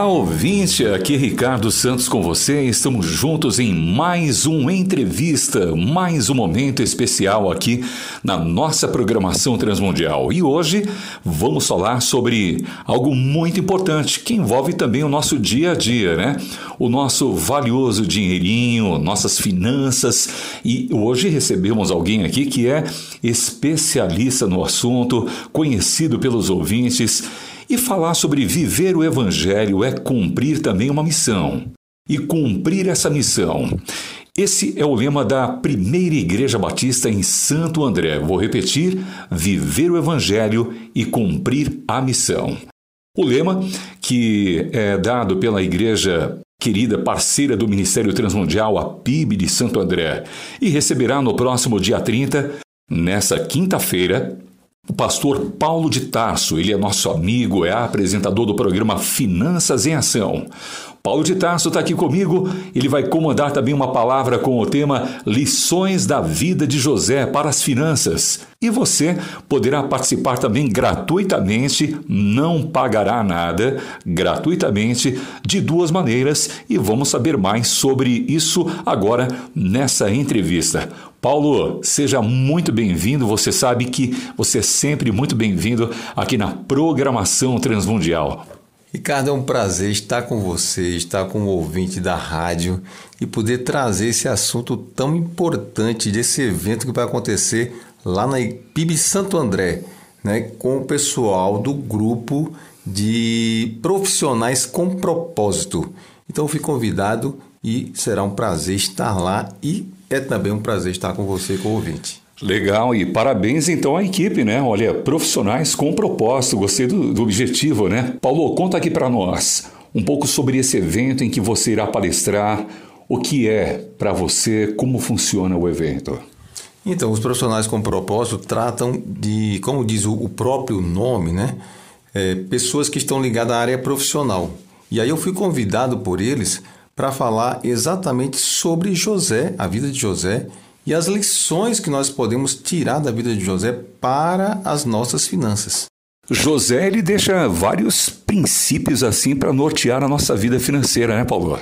Olá, ouvinte! Aqui é Ricardo Santos com você. Estamos juntos em mais uma entrevista, mais um momento especial aqui na nossa programação transmundial. E hoje vamos falar sobre algo muito importante que envolve também o nosso dia a dia, né? O nosso valioso dinheirinho, nossas finanças. E hoje recebemos alguém aqui que é especialista no assunto, conhecido pelos ouvintes e falar sobre viver o Evangelho é cumprir também uma missão. E cumprir essa missão. Esse é o lema da primeira Igreja Batista em Santo André. Vou repetir: viver o Evangelho e cumprir a missão. O lema, que é dado pela Igreja querida parceira do Ministério Transmundial, a PIB de Santo André, e receberá no próximo dia 30, nessa quinta-feira, o pastor Paulo de Tarso, ele é nosso amigo, é apresentador do programa Finanças em Ação. Paulo de Tarso está aqui comigo, ele vai comandar também uma palavra com o tema Lições da Vida de José para as Finanças. E você poderá participar também gratuitamente, não pagará nada, gratuitamente, de duas maneiras, e vamos saber mais sobre isso agora nessa entrevista. Paulo, seja muito bem-vindo. Você sabe que você é sempre muito bem-vindo aqui na programação Transmundial. Ricardo, é um prazer estar com você, estar com o ouvinte da rádio e poder trazer esse assunto tão importante desse evento que vai acontecer lá na PIB Santo André, né, com o pessoal do grupo de profissionais com propósito. Então, fui convidado e será um prazer estar lá e é também um prazer estar com você, com o ouvinte. Legal, e parabéns então à equipe, né? Olha, profissionais com propósito, gostei do, do objetivo, né? Paulo, conta aqui para nós um pouco sobre esse evento em que você irá palestrar, o que é para você, como funciona o evento. Então, os profissionais com propósito tratam de, como diz o, próprio nome, né? É, pessoas que estão ligadas à área profissional. E aí eu fui convidado por eles para falar exatamente sobre José, a vida de José e as lições que nós podemos tirar da vida de José para as nossas finanças. José ele deixa vários princípios assim para nortear a nossa vida financeira, né, Paulo?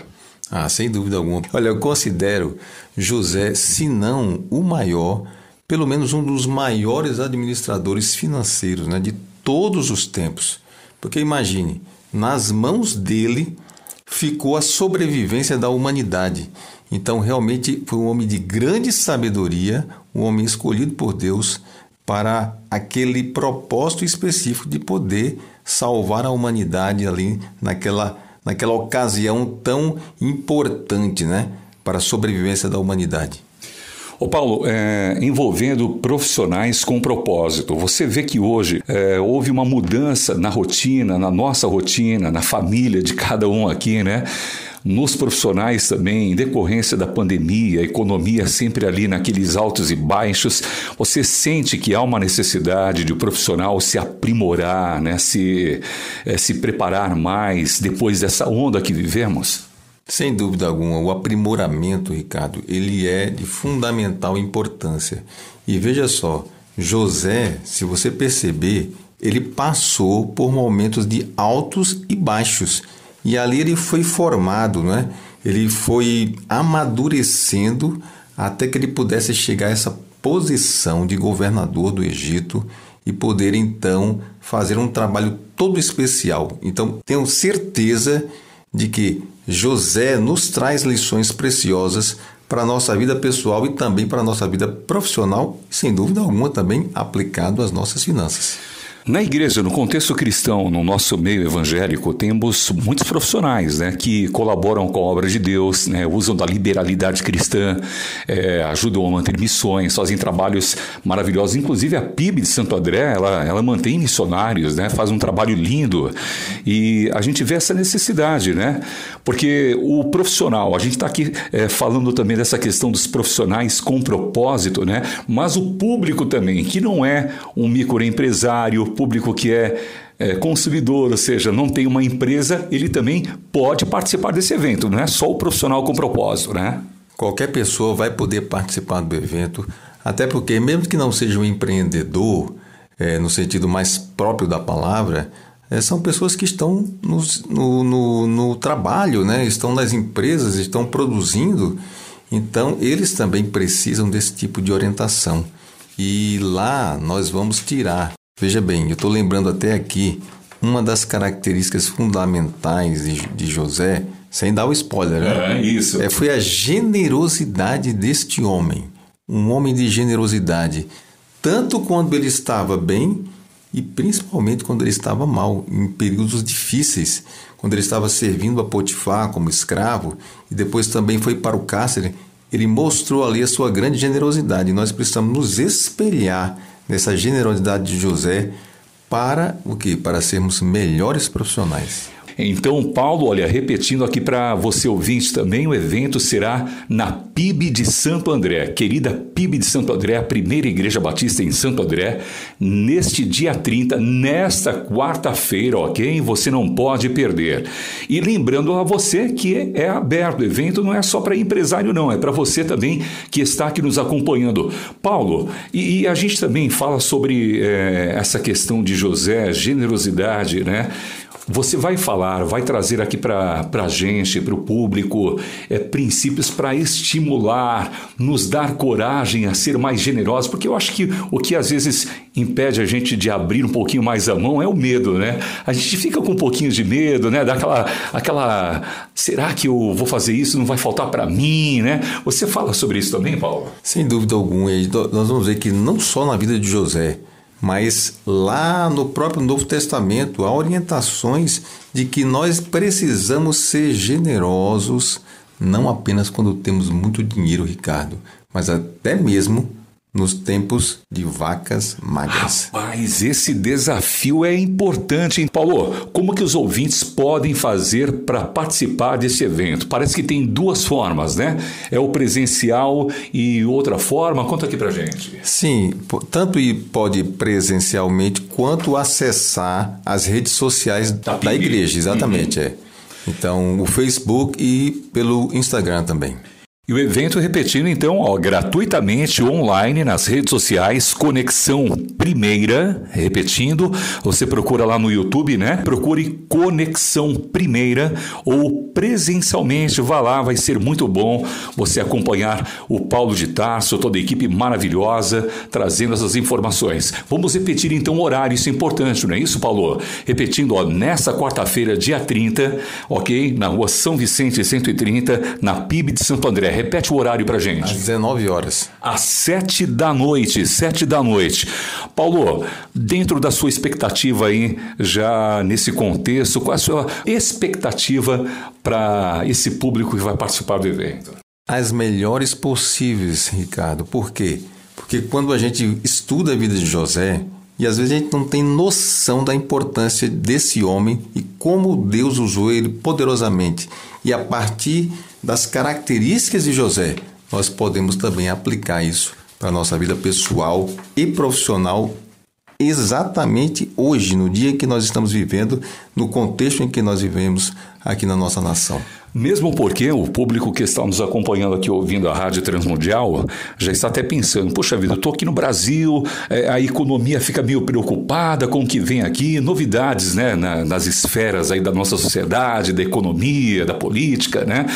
Ah, sem dúvida alguma. Olha, eu considero José, se não o maior, pelo menos um dos maiores administradores financeiros né, de todos os tempos. Porque imagine, nas mãos dele ficou a sobrevivência da humanidade. Então, realmente foi um homem de grande sabedoria, um homem escolhido por Deus para aquele propósito específico de poder salvar a humanidade ali naquela, naquela ocasião tão importante né, para a sobrevivência da humanidade. Ô Paulo, é, envolvendo profissionais com propósito, você vê que hoje é, houve uma mudança na rotina, na nossa rotina, na família de cada um aqui, né? nos profissionais também, em decorrência da pandemia, a economia sempre ali naqueles altos e baixos, você sente que há uma necessidade de o um profissional se aprimorar, né? se, é, se preparar mais depois dessa onda que vivemos? Sem dúvida alguma, o aprimoramento, Ricardo, ele é de fundamental importância. E veja só, José, se você perceber, ele passou por momentos de altos e baixos. E ali ele foi formado, né? ele foi amadurecendo até que ele pudesse chegar a essa posição de governador do Egito e poder então fazer um trabalho todo especial. Então, tenho certeza de que José nos traz lições preciosas para a nossa vida pessoal e também para a nossa vida profissional, sem dúvida alguma também aplicado às nossas finanças. Na igreja, no contexto cristão, no nosso meio evangélico, temos muitos profissionais né, que colaboram com a obra de Deus, né, usam da liberalidade cristã, é, ajudam a manter missões, fazem trabalhos maravilhosos. Inclusive a PIB de Santo André, ela, ela mantém missionários, né, faz um trabalho lindo. E a gente vê essa necessidade, né? Porque o profissional, a gente está aqui é, falando também dessa questão dos profissionais com propósito, né? Mas o público também, que não é um microempresário, público que é é, consumidor, ou seja, não tem uma empresa, ele também pode participar desse evento, não é só o profissional com propósito, né? Qualquer pessoa vai poder participar do evento, até porque, mesmo que não seja um empreendedor, é, no sentido mais próprio da palavra, é, são pessoas que estão no, no, no, no trabalho, né? estão nas empresas, estão produzindo, então eles também precisam desse tipo de orientação. E lá nós vamos tirar. Veja bem, eu estou lembrando até aqui uma das características fundamentais de, de José, sem dar o spoiler, né? É, isso. É, foi a generosidade deste homem. Um homem de generosidade, tanto quando ele estava bem e principalmente quando ele estava mal, em períodos difíceis, quando ele estava servindo a Potifar como escravo e depois também foi para o cárcere ele mostrou ali a sua grande generosidade. Nós precisamos nos espelhar nessa generosidade de José para o que? Para sermos melhores profissionais. Então, Paulo, olha, repetindo aqui para você ouvinte também, o evento será na PIB de Santo André, querida PIB de Santo André, a primeira igreja batista em Santo André, neste dia 30, nesta quarta-feira, ok? Você não pode perder. E lembrando a você que é aberto, o evento não é só para empresário, não, é para você também que está aqui nos acompanhando. Paulo, e, e a gente também fala sobre é, essa questão de José, generosidade, né? Você vai falar, vai trazer aqui para a gente, para o público, é, princípios para estimular, nos dar coragem a ser mais generosos, porque eu acho que o que às vezes impede a gente de abrir um pouquinho mais a mão é o medo, né? A gente fica com um pouquinho de medo, né? Daquela, aquela, será que eu vou fazer isso? Não vai faltar para mim, né? Você fala sobre isso também, Paulo? Sem dúvida alguma. Nós vamos ver que não só na vida de José, mas lá no próprio Novo Testamento há orientações de que nós precisamos ser generosos, não apenas quando temos muito dinheiro, Ricardo, mas até mesmo nos tempos de vacas magras. Rapaz, esse desafio é importante, hein, Paulo? Como que os ouvintes podem fazer para participar desse evento? Parece que tem duas formas, né? É o presencial e outra forma. Conta aqui pra gente. Sim, tanto pode presencialmente quanto acessar as redes sociais da, da igreja, exatamente, uhum. é. Então, o Facebook e pelo Instagram também. E o evento repetindo então, ó, gratuitamente online nas redes sociais, Conexão Primeira, repetindo, você procura lá no YouTube, né? Procure Conexão Primeira ou presencialmente, vá lá, vai ser muito bom você acompanhar o Paulo de Tarso, toda a equipe maravilhosa, trazendo essas informações. Vamos repetir então o horário, isso é importante, não é isso, Paulo? Repetindo, ó, nessa quarta-feira, dia 30, ok? Na rua São Vicente 130, na PIB de Santo André. Repete o horário para gente. Às 19 horas. Às 7 da noite, 7 da noite. Paulo, dentro da sua expectativa aí, já nesse contexto, qual a sua expectativa para esse público que vai participar do evento? As melhores possíveis, Ricardo. Por quê? Porque quando a gente estuda a vida de José, e às vezes a gente não tem noção da importância desse homem e como Deus usou ele poderosamente. E a partir das características de José, nós podemos também aplicar isso para a nossa vida pessoal e profissional exatamente hoje, no dia que nós estamos vivendo, no contexto em que nós vivemos aqui na nossa nação. Mesmo porque o público que está nos acompanhando aqui ouvindo a Rádio Transmundial já está até pensando: poxa vida, eu estou aqui no Brasil, é, a economia fica meio preocupada com o que vem aqui, novidades né, na, nas esferas aí da nossa sociedade, da economia, da política, né?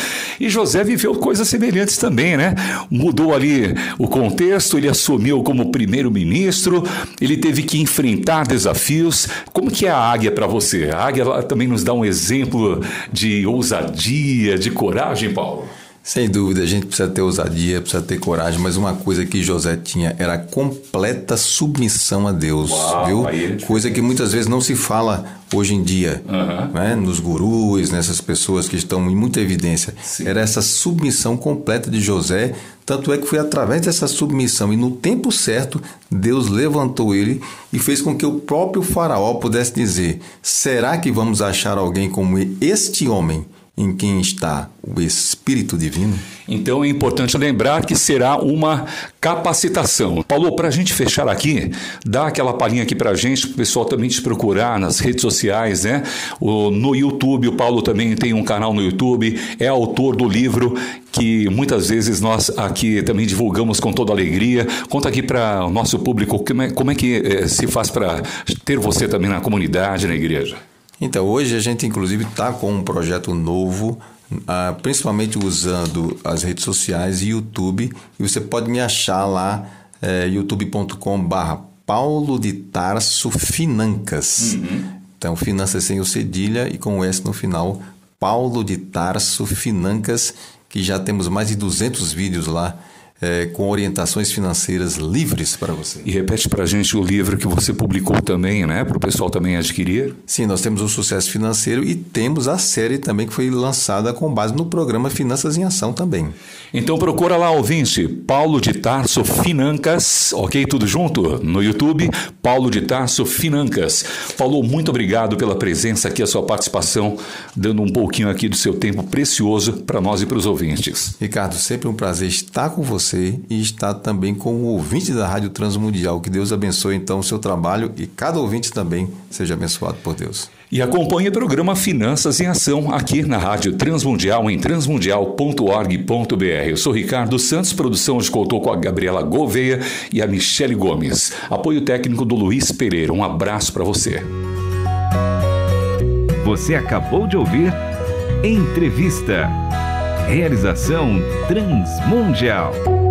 E José viveu coisas semelhantes também, né? Mudou ali o contexto, ele assumiu como primeiro-ministro, ele teve que enfrentar desafios. Como que é a águia para você? A águia também nos dá um exemplo de ousadia ousadia, de coragem, Paulo? Sem dúvida, a gente precisa ter ousadia, precisa ter coragem, mas uma coisa que José tinha era completa submissão a Deus, Uau, viu? Aí... Coisa que muitas vezes não se fala hoje em dia, uhum. né? nos gurus, nessas pessoas que estão em muita evidência. Sim. Era essa submissão completa de José, tanto é que foi através dessa submissão e no tempo certo, Deus levantou ele e fez com que o próprio faraó pudesse dizer: será que vamos achar alguém como este homem? Em quem está o Espírito Divino? Então é importante lembrar que será uma capacitação. Paulo, para a gente fechar aqui, dá aquela palhinha aqui para a gente, para o pessoal também te procurar nas redes sociais, né? O, no YouTube, o Paulo também tem um canal no YouTube, é autor do livro que muitas vezes nós aqui também divulgamos com toda alegria. Conta aqui para o nosso público como é, como é que é, se faz para ter você também na comunidade, na igreja. Então, hoje a gente inclusive está com um projeto novo ah, principalmente usando as redes sociais e YouTube. E você pode me achar lá, é, youtube.com/barra Paulo de Tarso Financas. Uhum. Então, finanças sem o cedilha e com o S no final, Paulo de Tarso Financas, que já temos mais de 200 vídeos lá é, com orientações financeiras livres para você. E repete para a gente o livro que você publicou também, né? Para o pessoal também adquirir. Sim, nós temos o Sucesso Financeiro e temos a série também que foi lançada com base no programa Finanças em Ação também. Então procura lá, ouvinte, Paulo de Tarso Financas, ok? Tudo junto? No YouTube, Paulo de Tarso Financas. Paulo, muito obrigado pela presença aqui, a sua participação, dando um pouquinho aqui do seu tempo precioso para nós e para os ouvintes. Ricardo, sempre um prazer estar com você você e está também como ouvinte da Rádio Transmundial. Que Deus abençoe então o seu trabalho e cada ouvinte também seja abençoado por Deus. E acompanhe o programa Finanças em Ação aqui na Rádio Transmundial em transmundial.org.br. Eu sou Ricardo Santos, produção de contou com a Gabriela Gouveia e a Michele Gomes. Apoio técnico do Luiz Pereira. Um abraço para você. Você acabou de ouvir Entrevista. Realização Transmundial.